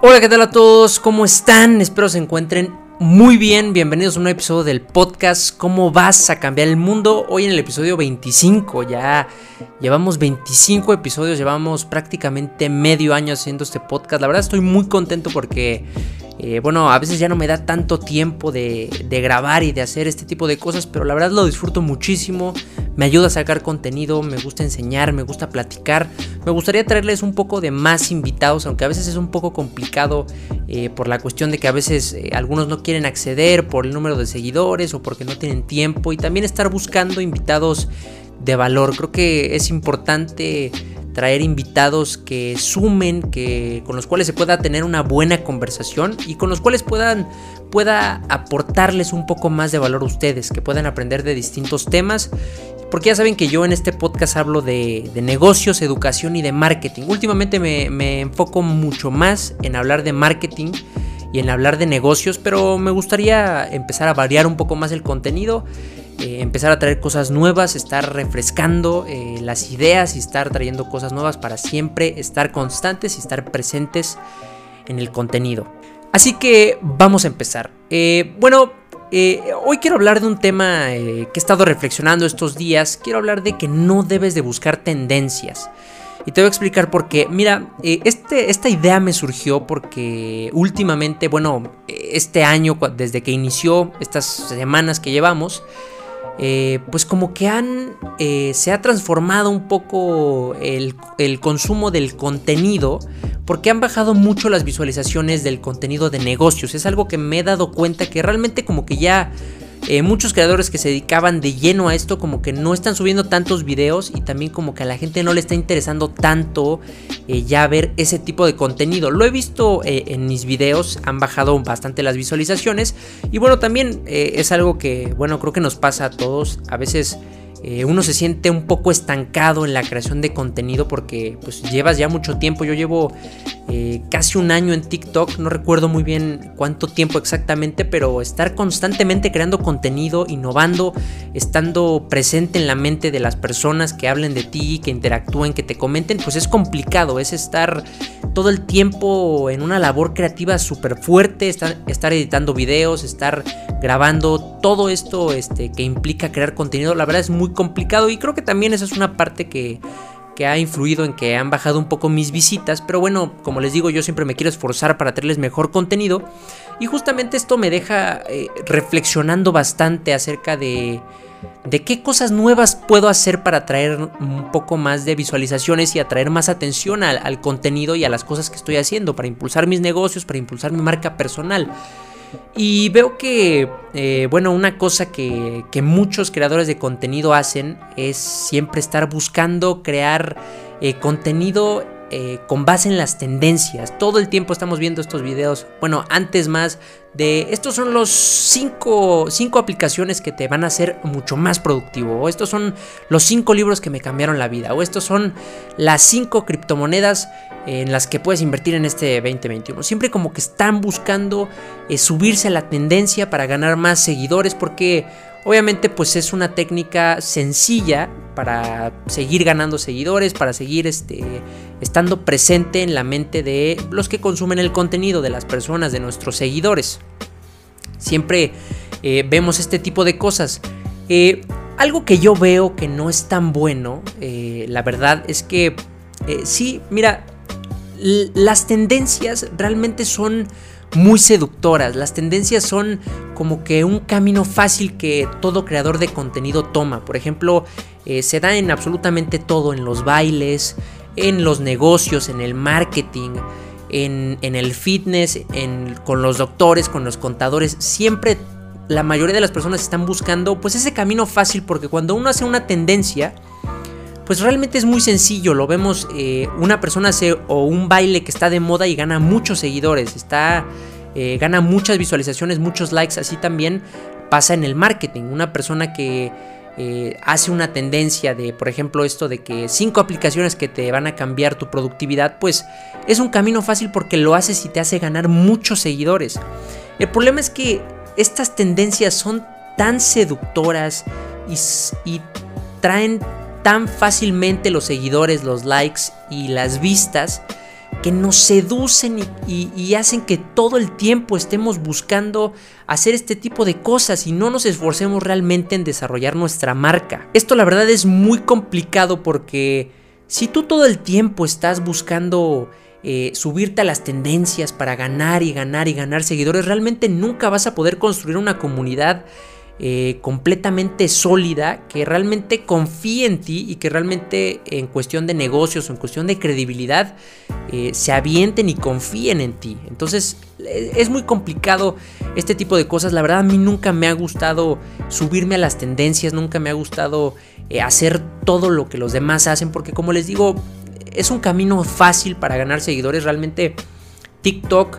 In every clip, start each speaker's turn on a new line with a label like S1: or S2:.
S1: Hola, ¿qué tal a todos? ¿Cómo están? Espero se encuentren muy bien. Bienvenidos a un nuevo episodio del podcast ¿Cómo vas a cambiar el mundo? Hoy en el episodio 25. Ya llevamos 25 episodios, llevamos prácticamente medio año haciendo este podcast. La verdad estoy muy contento porque eh, bueno, a veces ya no me da tanto tiempo de, grabar y de hacer este tipo de cosas, pero la verdad lo disfruto muchísimo. Me ayuda a sacar contenido, me gusta enseñar, me gusta platicar. Me gustaría traerles un poco de más invitados, aunque a veces es un poco complicado eh, por la cuestión de que a veces eh, algunos no quieren acceder por el número de seguidores o porque no tienen tiempo. Y también estar buscando invitados de valor. Creo que es importante traer invitados que sumen, que, con los cuales se pueda tener una buena conversación y con los cuales puedan, pueda aportarles un poco más de valor a ustedes, que puedan aprender de distintos temas. Porque ya saben que yo en este podcast hablo de, negocios, educación y de marketing. Últimamente me, me enfoco mucho más en hablar de marketing y en hablar de negocios, pero me gustaría empezar a variar un poco más el contenido eh, empezar a traer cosas nuevas, estar refrescando eh, las ideas y estar trayendo cosas nuevas para siempre estar constantes y estar presentes en el contenido. Así que vamos a empezar. Eh, bueno, hoy quiero hablar de un tema que he estado reflexionando estos días. Quiero hablar de que no debes de buscar tendencias. Y te voy a explicar por qué. Mira, este, esta idea me surgió porque últimamente, bueno, este año, desde que inició, estas semanas que llevamos, eh, pues como que han, eh, se ha transformado un poco el, el, consumo del contenido porque han bajado mucho las visualizaciones del contenido de negocios. Es algo que me he dado cuenta que realmente como que ya eh, muchos creadores que se dedicaban de lleno a esto como que no están subiendo tantos videos y también como que a la gente no le está interesando tanto eh, ya ver ese tipo de contenido. Lo he visto eh, en mis videos, han bajado bastante las visualizaciones y bueno también es algo que bueno creo que nos pasa a todos. A veces eh, uno se siente un poco estancado en la creación de contenido porque pues llevas ya mucho tiempo. Yo llevo eh, casi un año en TikTok, no recuerdo muy bien cuánto tiempo exactamente, pero estar constantemente creando contenido, innovando, estando presente en la mente de las personas que hablen de ti, que interactúen, que te comenten, pues es complicado, es estar todo el tiempo en una labor creativa súper fuerte, estar, estar editando videos, estar grabando, todo esto este, que implica crear contenido, la verdad es muy complicado y creo que también esa es una parte que, que ha influido en que han bajado un poco mis visitas, pero bueno, como les digo, yo siempre me quiero esforzar para traerles mejor contenido y justamente esto me deja eh, reflexionando bastante acerca de, de qué cosas nuevas puedo hacer para traer un poco más de visualizaciones y atraer más atención al contenido y a las cosas que estoy haciendo, para impulsar mis negocios, para impulsar mi marca personal. Y veo que, eh, bueno, una cosa que, muchos creadores de contenido hacen es siempre estar buscando crear eh, contenido eh, con base en las tendencias. Todo el tiempo estamos viendo estos videos. Bueno, antes más de estos son los 5 aplicaciones que te van a hacer mucho más productivo. O estos son los 5 libros que me cambiaron la vida. O estos son las 5 criptomonedas en las que puedes invertir en este 2021. Siempre como que están buscando eh, subirse a la tendencia para ganar más seguidores porque obviamente pues es una técnica sencilla para seguir ganando seguidores, para seguir este, estando presente en la mente de los que consumen el contenido, de las personas, de nuestros seguidores. Siempre eh, vemos este tipo de cosas. Eh, algo que yo veo que no es tan bueno, la verdad es que sí, mira, las tendencias realmente son muy seductoras. Las tendencias son como que un camino fácil que todo creador de contenido toma. Por ejemplo, eh, se da en absolutamente todo, en los bailes, en los negocios, en el marketing, en, el fitness, con los doctores, con los contadores. Siempre la mayoría de las personas están buscando pues ese camino fácil porque cuando uno hace una tendencia, pues realmente es muy sencillo. Lo vemos, eh, una persona hace o un baile que está de moda y gana muchos seguidores, está, eh, gana muchas visualizaciones, muchos likes. Así también pasa en el marketing. Una persona que eh, hace una tendencia de, por ejemplo, esto de que cinco aplicaciones que te van a cambiar tu productividad, pues es un camino fácil porque lo haces y te hace ganar muchos seguidores. El problema es que estas tendencias son tan seductoras y, y traen tan fácilmente los seguidores, los likes y las vistas que nos seducen y, hacen que todo el tiempo estemos buscando hacer este tipo de cosas y no nos esforcemos realmente en desarrollar nuestra marca. Esto la verdad es muy complicado porque si tú todo el tiempo estás buscando eh, subirte a las tendencias para ganar y ganar y ganar seguidores, realmente nunca vas a poder construir una comunidad eh, completamente sólida, que realmente confíe en ti y que realmente en cuestión de negocios o en cuestión de credibilidad eh, se avienten y confíen en ti. Entonces e, es muy complicado este tipo de cosas. La verdad a mí nunca me ha gustado subirme a las tendencias, nunca me ha gustado eh, hacer todo lo que los demás hacen, porque como les digo, es un camino fácil para ganar seguidores. Realmente TikTok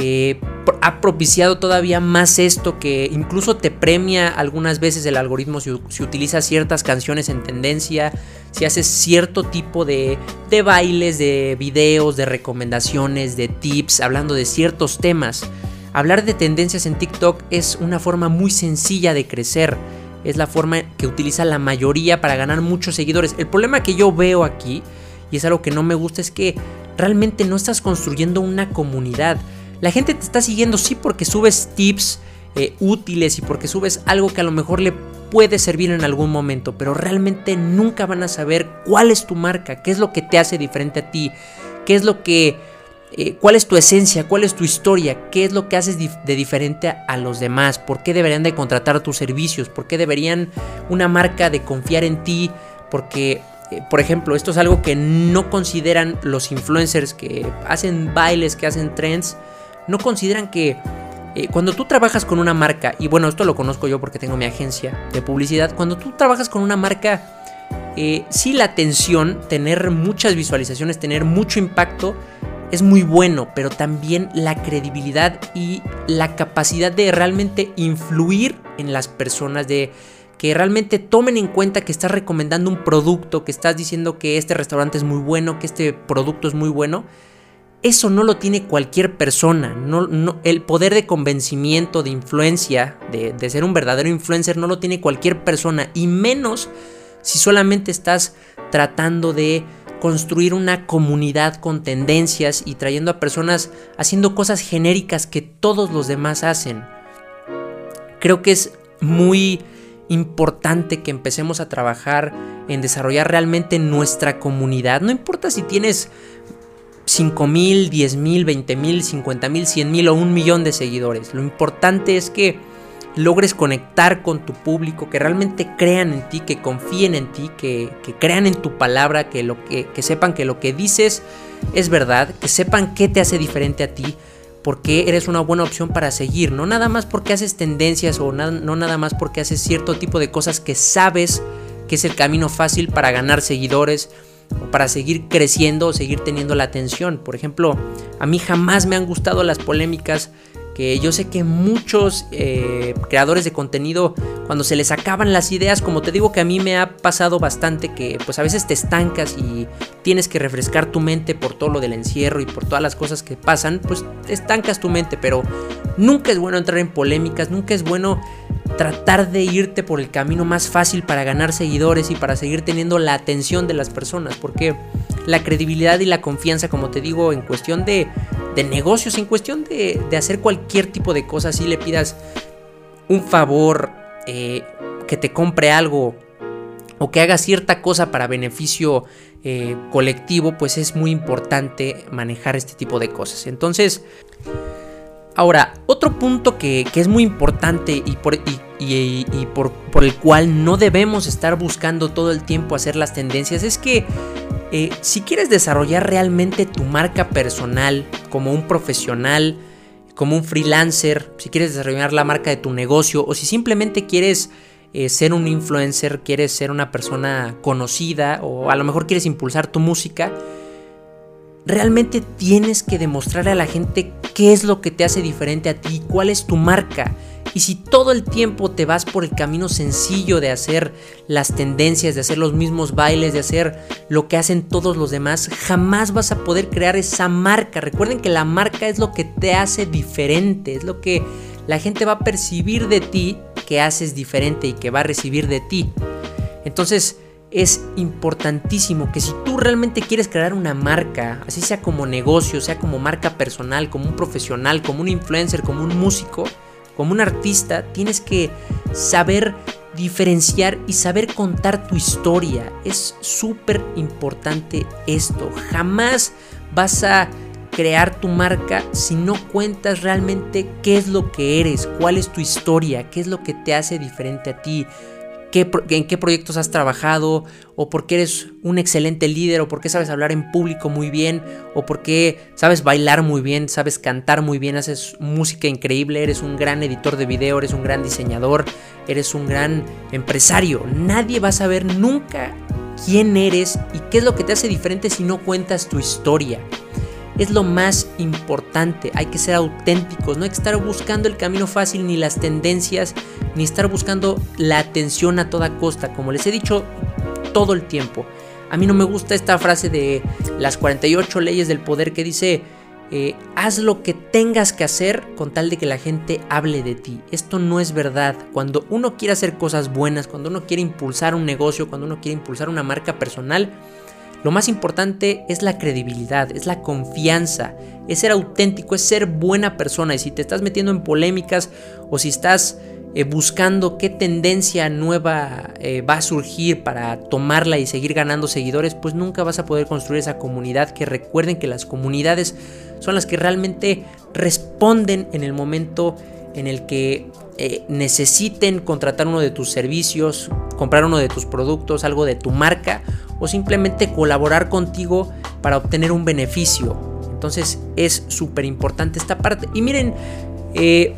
S1: eh, ha propiciado todavía más esto que incluso te premia algunas veces el algoritmo si, utilizas ciertas canciones en tendencia, si haces cierto tipo de, de bailes, de videos, de recomendaciones, de tips, hablando de ciertos temas. Hablar de tendencias en TikTok es una forma muy sencilla de crecer. Es la forma que utiliza la mayoría para ganar muchos seguidores. El problema que yo veo aquí, y es algo que no me gusta, es que realmente no estás construyendo una comunidad. La gente te está siguiendo sí porque subes tips eh, útiles y porque subes algo que a lo mejor le puede servir en algún momento, pero realmente nunca van a saber cuál es tu marca, qué es lo que te hace diferente a ti, qué es lo que... Eh, cuál es tu esencia, cuál es tu historia, qué es lo que haces de diferente a, los demás, por qué deberían de contratar tus servicios, por qué deberían una marca de confiar en ti, porque eh, por ejemplo, esto es algo que no consideran los influencers que hacen bailes, que hacen trends, no consideran que eh, cuando tú trabajas con una marca, y bueno, esto lo conozco yo porque tengo mi agencia de publicidad, cuando tú trabajas con una marca, eh, sí la atención, tener muchas visualizaciones, tener mucho impacto, es muy bueno, pero también la credibilidad y la capacidad de realmente influir en las personas, de que realmente tomen en cuenta que estás recomendando un producto, que estás diciendo que este restaurante es muy bueno, que este producto es muy bueno, eso no lo tiene cualquier persona. No, el poder de convencimiento, de influencia, de, de ser un verdadero influencer, no lo tiene cualquier persona. Y menos si solamente estás tratando de construir una comunidad con tendencias y trayendo a personas haciendo cosas genéricas que todos los demás hacen. Creo que es muy importante que empecemos a trabajar en desarrollar realmente nuestra comunidad. No importa si tienes 5 mil, 10 mil, 20 mil, 50 mil, 100 mil o un millón de seguidores. Lo importante es que logres conectar con tu público, que realmente crean en ti, que confíen en ti, que, crean en tu palabra, que, lo que, que sepan que lo que dices es verdad, que sepan qué te hace diferente a ti, porque eres una buena opción para seguir, no nada más porque haces tendencias o no nada más porque haces cierto tipo de cosas que sabes que es el camino fácil para ganar seguidores para seguir creciendo o seguir teniendo la atención. Por ejemplo, a mí jamás me han gustado las polémicas que yo sé que muchos eh, creadores de contenido cuando se les acaban las ideas, como te digo que a mí me ha pasado bastante que pues a veces te estancas y tienes que refrescar tu mente por todo lo del encierro y por todas las cosas que pasan, pues estancas tu mente, pero nunca es bueno entrar en polémicas, nunca es bueno tratar de irte por el camino más fácil para ganar seguidores y para seguir teniendo la atención de las personas, porque la credibilidad y la confianza, como te digo, en cuestión de, negocios, en cuestión de, hacer cualquier tipo de cosa, si le pidas un favor, eh, que te compre algo o que haga cierta cosa para beneficio eh, colectivo, pues es muy importante manejar este tipo de cosas. Entonces, Ahora, otro punto que, es muy importante y, por, el cual no debemos estar buscando todo el tiempo hacer las tendencias es que eh, si quieres desarrollar realmente tu marca personal como un profesional, como un freelancer, si quieres desarrollar la marca de tu negocio o si simplemente quieres eh, ser un influencer, quieres ser una persona conocida o a lo mejor quieres impulsar tu música, realmente tienes que demostrarle a la gente qué es lo que te hace diferente a ti, cuál es tu marca. Y si todo el tiempo te vas por el camino sencillo de hacer las tendencias, de hacer los mismos bailes, de hacer lo que hacen todos los demás, jamás vas a poder crear esa marca. Recuerden que la marca es lo que te hace diferente, es lo que la gente va a percibir de ti que haces diferente y que va a recibir de ti. Entonces, es importantísimo que si tú realmente quieres crear una marca, así sea como negocio, sea como marca personal, como un profesional, como un influencer, como un músico, como un artista, tienes que saber diferenciar y saber contar tu historia. Es súper importante esto. Jamás vas a crear tu marca si no cuentas realmente qué es lo que eres, cuál es tu historia, qué es lo que te hace diferente a ti en qué proyectos has trabajado, o por qué eres un excelente líder, o por qué sabes hablar en público muy bien, o por qué sabes bailar muy bien, sabes cantar muy bien, haces música increíble, eres un gran editor de video, eres un gran diseñador, eres un gran empresario. Nadie va a saber nunca quién eres y qué es lo que te hace diferente si no cuentas tu historia es lo más importante. Hay que ser auténticos, no hay que estar buscando el camino fácil ni las tendencias, ni estar buscando la atención a toda costa, como les he dicho todo el tiempo. A mí no me gusta esta frase de las 48 leyes del poder que dice, eh, haz lo que tengas que hacer con tal de que la gente hable de ti. Esto no es verdad. Cuando uno quiere hacer cosas buenas, cuando uno quiere impulsar un negocio, cuando uno quiere impulsar una marca personal, lo más importante es la credibilidad, es la confianza, es ser auténtico, es ser buena persona. Y si te estás metiendo en polémicas o si estás eh, buscando qué tendencia nueva eh, va a surgir para tomarla y seguir ganando seguidores, pues nunca vas a poder construir esa comunidad. Que recuerden que las comunidades son las que realmente responden en el momento en el que eh, necesiten contratar uno de tus servicios, comprar uno de tus productos, algo de tu marca o simplemente colaborar contigo para obtener un beneficio. Entonces es súper importante esta parte. Y miren, eh,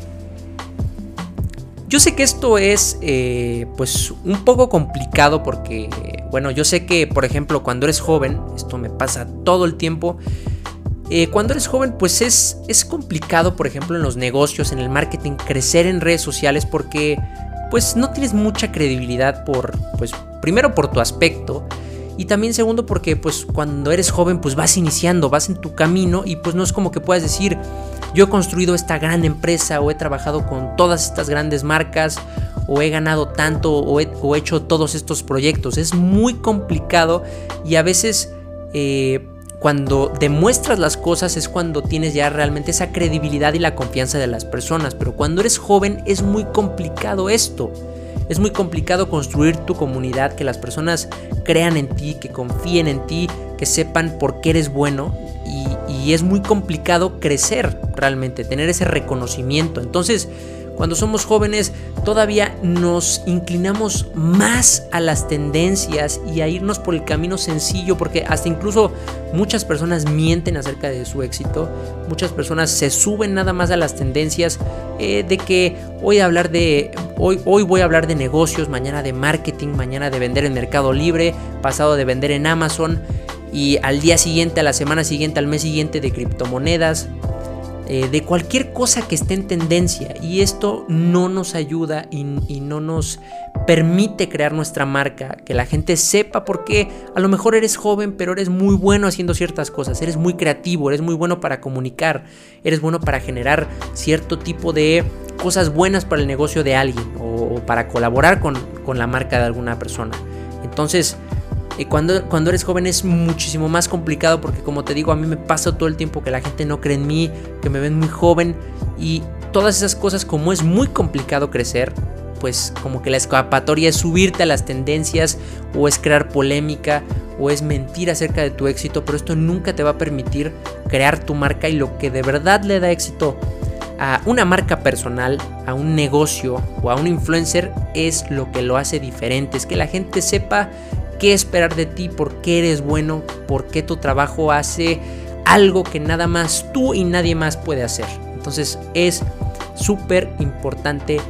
S1: yo sé que esto es eh, pues un poco complicado porque, bueno, yo sé que por ejemplo cuando eres joven, esto me pasa todo el tiempo, eh, cuando eres joven, pues es, es complicado, por ejemplo, en los negocios, en el marketing, crecer en redes sociales porque pues no tienes mucha credibilidad por, pues primero por tu aspecto y también segundo porque pues cuando eres joven pues vas iniciando, vas en tu camino y pues no es como que puedas decir yo he construido esta gran empresa o he trabajado con todas estas grandes marcas o he ganado tanto o he, hecho todos estos proyectos. Es muy complicado y a veces eh, cuando demuestras las cosas es cuando tienes ya realmente esa credibilidad y la confianza de las personas. Pero cuando eres joven es muy complicado esto. Es muy complicado construir tu comunidad, que las personas crean en ti, que confíen en ti, que sepan por qué eres bueno. Y, es muy complicado crecer realmente, tener ese reconocimiento. Entonces, cuando somos jóvenes todavía nos inclinamos más a las tendencias y a irnos por el camino sencillo porque hasta incluso muchas personas mienten acerca de su éxito, muchas personas se suben nada más a las tendencias eh, de que hoy hablar de hoy, hoy voy a hablar de negocios, mañana de marketing, mañana de vender en Mercado Libre, pasado de vender en Amazon y al día siguiente, a la semana siguiente, al mes siguiente de criptomonedas. Eh, de cualquier cosa que esté en tendencia. Y esto no nos ayuda y, no nos permite crear nuestra marca, que la gente sepa por qué a lo mejor eres joven pero eres muy bueno haciendo ciertas cosas, eres muy creativo, eres muy bueno para comunicar, eres bueno para generar cierto tipo de cosas buenas para el negocio de alguien o, para colaborar con, con la marca de alguna persona. Entonces, cuando, cuando eres joven es muchísimo más complicado porque como te digo, a mí me pasa todo el tiempo que la gente no cree en mí, que me ven muy joven y todas esas cosas como es muy complicado crecer, pues como que la escapatoria es subirte a las tendencias o es crear polémica o es mentir acerca de tu éxito, pero esto nunca te va a permitir crear tu marca y lo que de verdad le da éxito a una marca personal, a un negocio o a un influencer es lo que lo hace diferente, es que la gente sepa qué esperar de ti, por qué eres bueno, por qué tu trabajo hace algo que nada más tú y nadie más puede hacer. Entonces es súper importante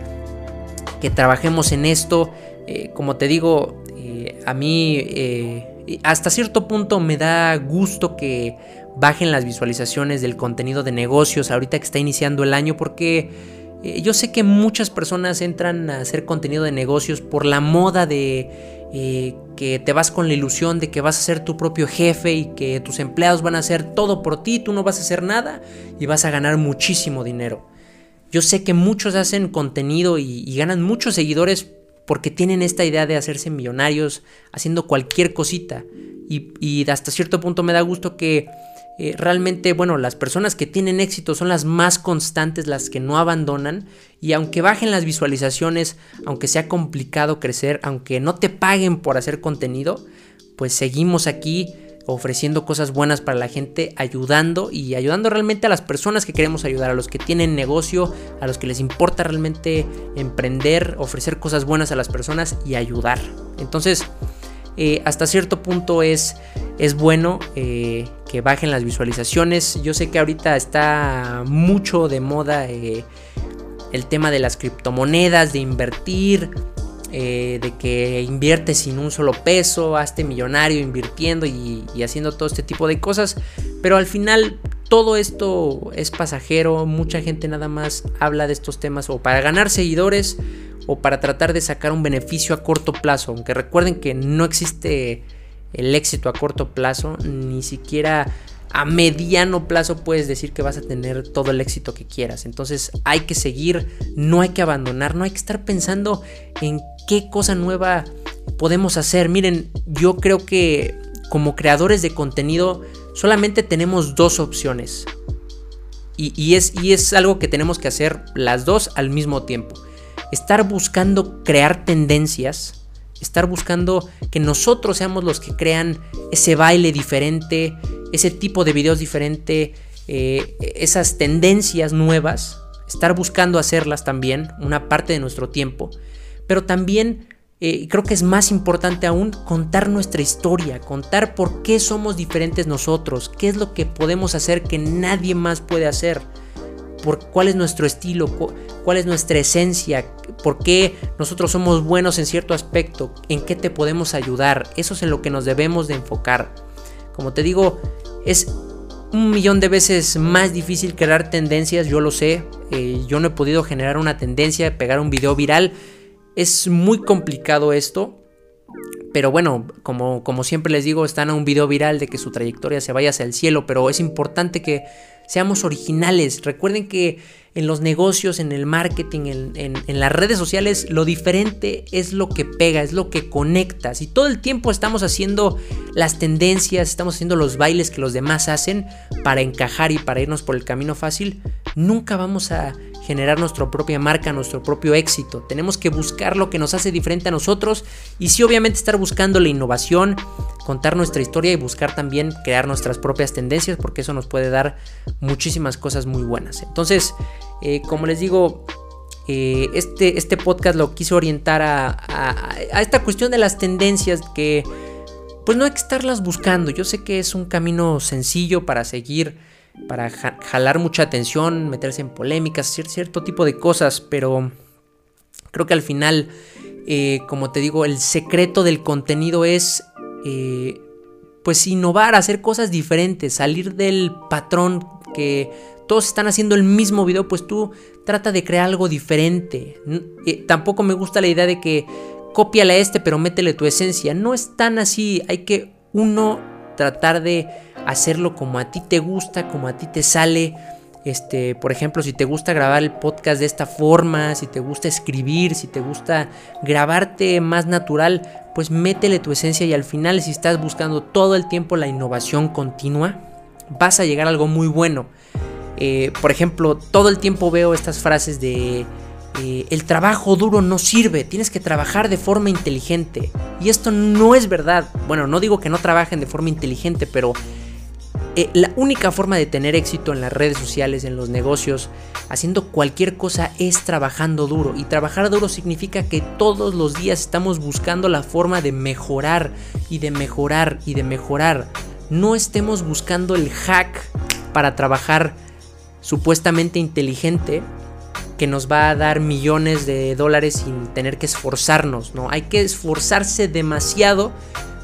S1: que trabajemos en esto. Eh, como te digo, eh, a mí eh, hasta cierto punto me da gusto que bajen las visualizaciones del contenido de negocios ahorita que está iniciando el año porque... Yo sé que muchas personas entran a hacer contenido de negocios por la moda de que te vas con la ilusión de que vas a ser tu propio jefe y que tus empleados van a hacer todo por ti, tú no vas a hacer nada y vas a ganar muchísimo dinero. Yo sé que muchos hacen contenido y, ganan muchos seguidores porque tienen esta idea de hacerse millonarios haciendo cualquier cosita. Y, hasta cierto punto me da gusto que eh, realmente, bueno, las personas que tienen éxito son las más constantes, las que no abandonan. Y aunque bajen las visualizaciones, aunque sea complicado crecer, aunque no te paguen por hacer contenido, pues seguimos aquí ofreciendo cosas buenas para la gente, ayudando y ayudando realmente a las personas que queremos ayudar, a los que tienen negocio, a los que les importa realmente emprender, ofrecer cosas buenas a las personas y ayudar. Entonces, eh, hasta cierto punto es, es bueno eh, que bajen las visualizaciones. Yo sé que ahorita está mucho de moda eh, el tema de las criptomonedas, de invertir. De que invierte sin un solo peso, hazte millonario invirtiendo y, haciendo todo este tipo de cosas. Pero al final todo esto es pasajero, mucha gente nada más habla de estos temas o para ganar seguidores o para tratar de sacar un beneficio a corto plazo, aunque recuerden que no existe el éxito a corto plazo, ni siquiera a mediano plazo puedes decir que vas a tener todo el éxito que quieras. Entonces hay que seguir, no hay que abandonar, no hay que estar pensando en qué cosa nueva podemos hacer. Miren, yo creo que como creadores de contenido solamente tenemos dos opciones. Y, es, y es algo que tenemos que hacer las dos al mismo tiempo. Estar buscando crear tendencias estar buscando que nosotros seamos los que crean ese baile diferente, ese tipo de videos diferente, eh, esas tendencias nuevas, estar buscando hacerlas también, una parte de nuestro tiempo, pero también eh, creo que es más importante aún contar nuestra historia, contar por qué somos diferentes nosotros, qué es lo que podemos hacer que nadie más puede hacer por cuál es nuestro estilo, cuál es nuestra esencia, por qué nosotros somos buenos en cierto aspecto, en qué te podemos ayudar. Eso es en lo que nos debemos de enfocar. Como te digo, es un millón de veces más difícil crear tendencias, yo lo sé. Eh, yo no he podido generar una tendencia, pegar un video viral. Es muy complicado esto. Pero bueno, como, como siempre les digo, están a un video viral de que su trayectoria se vaya hacia el cielo, pero es importante que seamos originales. Recuerden que en los negocios, en el marketing, en, las redes sociales, lo diferente es lo que pega, es lo que conecta. Si todo el tiempo estamos haciendo las tendencias, estamos haciendo los bailes que los demás hacen para encajar y para irnos por el camino fácil, nunca vamos a generar nuestra propia marca, nuestro propio éxito. Tenemos que buscar lo que nos hace diferente a nosotros y sí obviamente estar buscando la innovación, contar nuestra historia y buscar también crear nuestras propias tendencias porque eso nos puede dar muchísimas cosas muy buenas. Entonces, eh, como les digo, eh, este, este podcast lo quise orientar a, a esta cuestión de las tendencias que pues no hay que estarlas buscando. Yo sé que es un camino sencillo para seguir para jalar mucha atención, meterse en polémicas, cierto tipo de cosas, pero creo que al final, eh, como te digo, el secreto del contenido es eh, pues innovar, hacer cosas diferentes, salir del patrón que todos están haciendo el mismo video, pues tú trata de crear algo diferente. Eh, tampoco me gusta la idea de que cópiale a este, pero métele tu esencia. No es tan así, hay que uno tratar de hacerlo como a ti te gusta, como a ti te sale. Este, por ejemplo, si te gusta grabar el podcast de esta forma, si te gusta escribir, si te gusta grabarte más natural, pues métele tu esencia y al final si estás buscando todo el tiempo la innovación continua, vas a llegar a algo muy bueno. Eh, por ejemplo, todo el tiempo veo estas frases de eh, el trabajo duro no sirve, tienes que trabajar de forma inteligente. Y esto no es verdad. Bueno, no digo que no trabajen de forma inteligente, pero eh, la única forma de tener éxito en las redes sociales, en los negocios, haciendo cualquier cosa es trabajando duro. Y trabajar duro significa que todos los días estamos buscando la forma de mejorar y de mejorar y de mejorar. No estemos buscando el hack para trabajar supuestamente inteligente que nos va a dar millones de dólares sin tener que esforzarnos, ¿no? Hay que esforzarse demasiado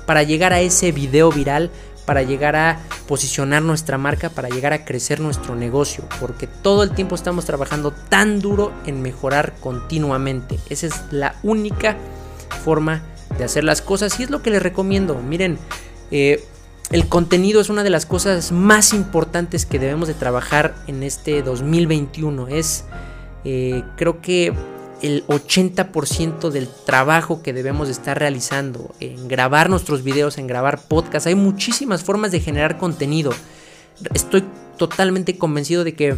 S1: para llegar a ese video viral, para llegar a posicionar nuestra marca, para llegar a crecer nuestro negocio, porque todo el tiempo estamos trabajando tan duro en mejorar continuamente. Esa es la única forma de hacer las cosas y es lo que les recomiendo. Miren, eh, el contenido es una de las cosas más importantes que debemos de trabajar en este 2021. Es, eh, creo que el 80% del trabajo que debemos estar realizando, en grabar nuestros videos, en grabar podcasts. Hay muchísimas formas de generar contenido. Estoy totalmente convencido de que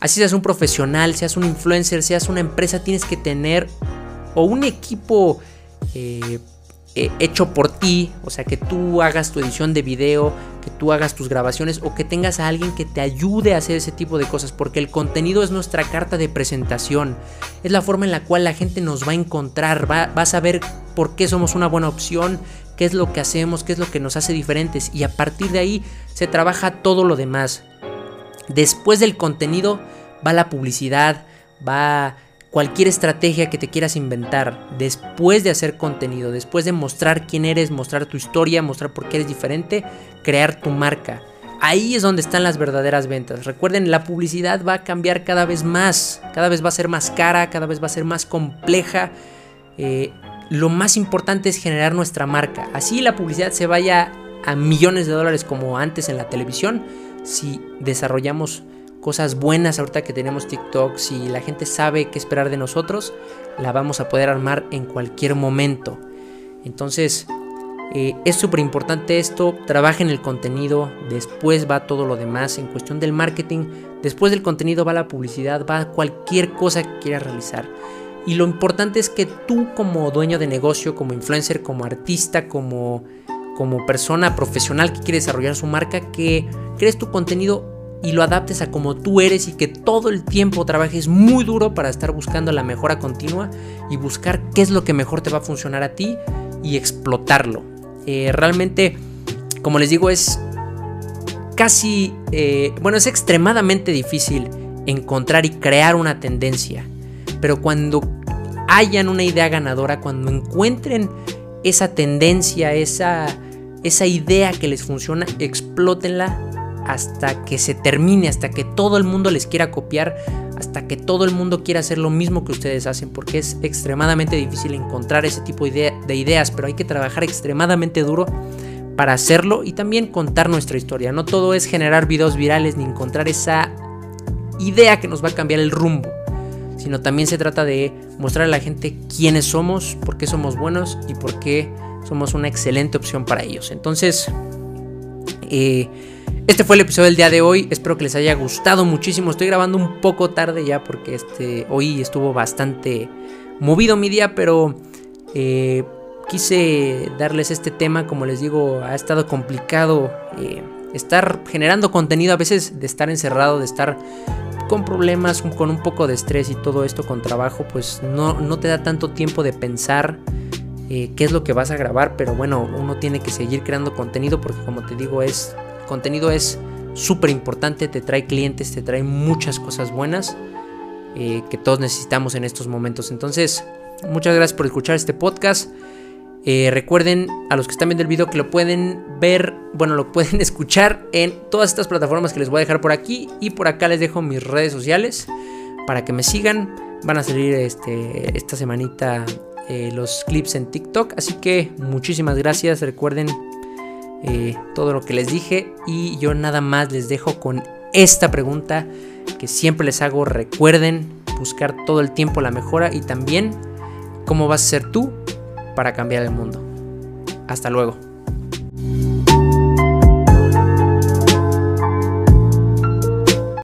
S1: así seas un profesional, seas un influencer, seas una empresa, tienes que tener o un equipo eh, eh, hecho por ti, o sea, que tú hagas tu edición de video, que tú hagas tus grabaciones o que tengas a alguien que te ayude a hacer ese tipo de cosas, porque el contenido es nuestra carta de presentación, es la forma en la cual la gente nos va a encontrar, va, va a saber por qué somos una buena opción, qué es lo que hacemos, qué es lo que nos hace diferentes y a partir de ahí se trabaja todo lo demás. Después del contenido va la publicidad, va cualquier estrategia que te quieras inventar después de hacer contenido, después de mostrar quién eres, mostrar tu historia, mostrar por qué eres diferente, crear tu marca. Ahí es donde están las verdaderas ventas. Recuerden, la publicidad va a cambiar cada vez más, cada vez va a ser más cara, cada vez va a ser más compleja. Eh, lo más importante es generar nuestra marca. Así la publicidad se vaya a millones de dólares como antes en la televisión, si desarrollamos cosas buenas ahorita que tenemos TikTok, si la gente sabe qué esperar de nosotros, la vamos a poder armar en cualquier momento. Entonces, eh, es súper importante esto, trabaja en el contenido, después va todo lo demás en cuestión del marketing, después del contenido va la publicidad, va cualquier cosa que quieras realizar. Y lo importante es que tú como dueño de negocio, como influencer, como artista, como, como persona profesional que quiere desarrollar su marca, que crees tu contenido y lo adaptes a como tú eres y que todo el tiempo trabajes muy duro para estar buscando la mejora continua y buscar qué es lo que mejor te va a funcionar a ti y explotarlo. Eh, realmente, como les digo, es casi, eh, bueno, es extremadamente difícil encontrar y crear una tendencia. Pero cuando hayan una idea ganadora, cuando encuentren esa tendencia, esa, esa idea que les funciona, explótenla hasta que se termine, hasta que todo el mundo les quiera copiar, hasta que todo el mundo quiera hacer lo mismo que ustedes hacen, porque es extremadamente difícil encontrar ese tipo de, ideas, pero hay que trabajar extremadamente duro para hacerlo y también contar nuestra historia. No todo es generar videos virales ni encontrar esa idea que nos va a cambiar el rumbo, sino también se trata de mostrar a la gente quiénes somos, por qué somos buenos y por qué somos una excelente opción para ellos. Entonces, eh, este fue el episodio del día de hoy. Espero que les haya gustado muchísimo. Estoy grabando un poco tarde ya porque este, hoy estuvo bastante movido mi día, pero eh, quise darles este tema. Como les digo, ha estado complicado eh, estar generando contenido a veces de estar encerrado, de estar con problemas, con un poco de estrés y todo esto con trabajo, pues no, no te da tanto tiempo de pensar. Eh, qué es lo que vas a grabar, pero bueno, uno tiene que seguir creando contenido porque como te digo es contenido es súper importante, te trae clientes, te trae muchas cosas buenas eh, que todos necesitamos en estos momentos. Entonces, muchas gracias por escuchar este podcast. Eh, recuerden a los que están viendo el video que lo pueden ver, bueno, lo pueden escuchar en todas estas plataformas que les voy a dejar por aquí y por acá les dejo mis redes sociales para que me sigan. Van a salir este, esta semanita eh, los clips en TikTok, así que muchísimas gracias. Recuerden eh, todo lo que les dije y yo nada más les dejo con esta pregunta que siempre les hago. Recuerden buscar todo el tiempo la mejora y también cómo vas a ser tú para cambiar el mundo. Hasta luego.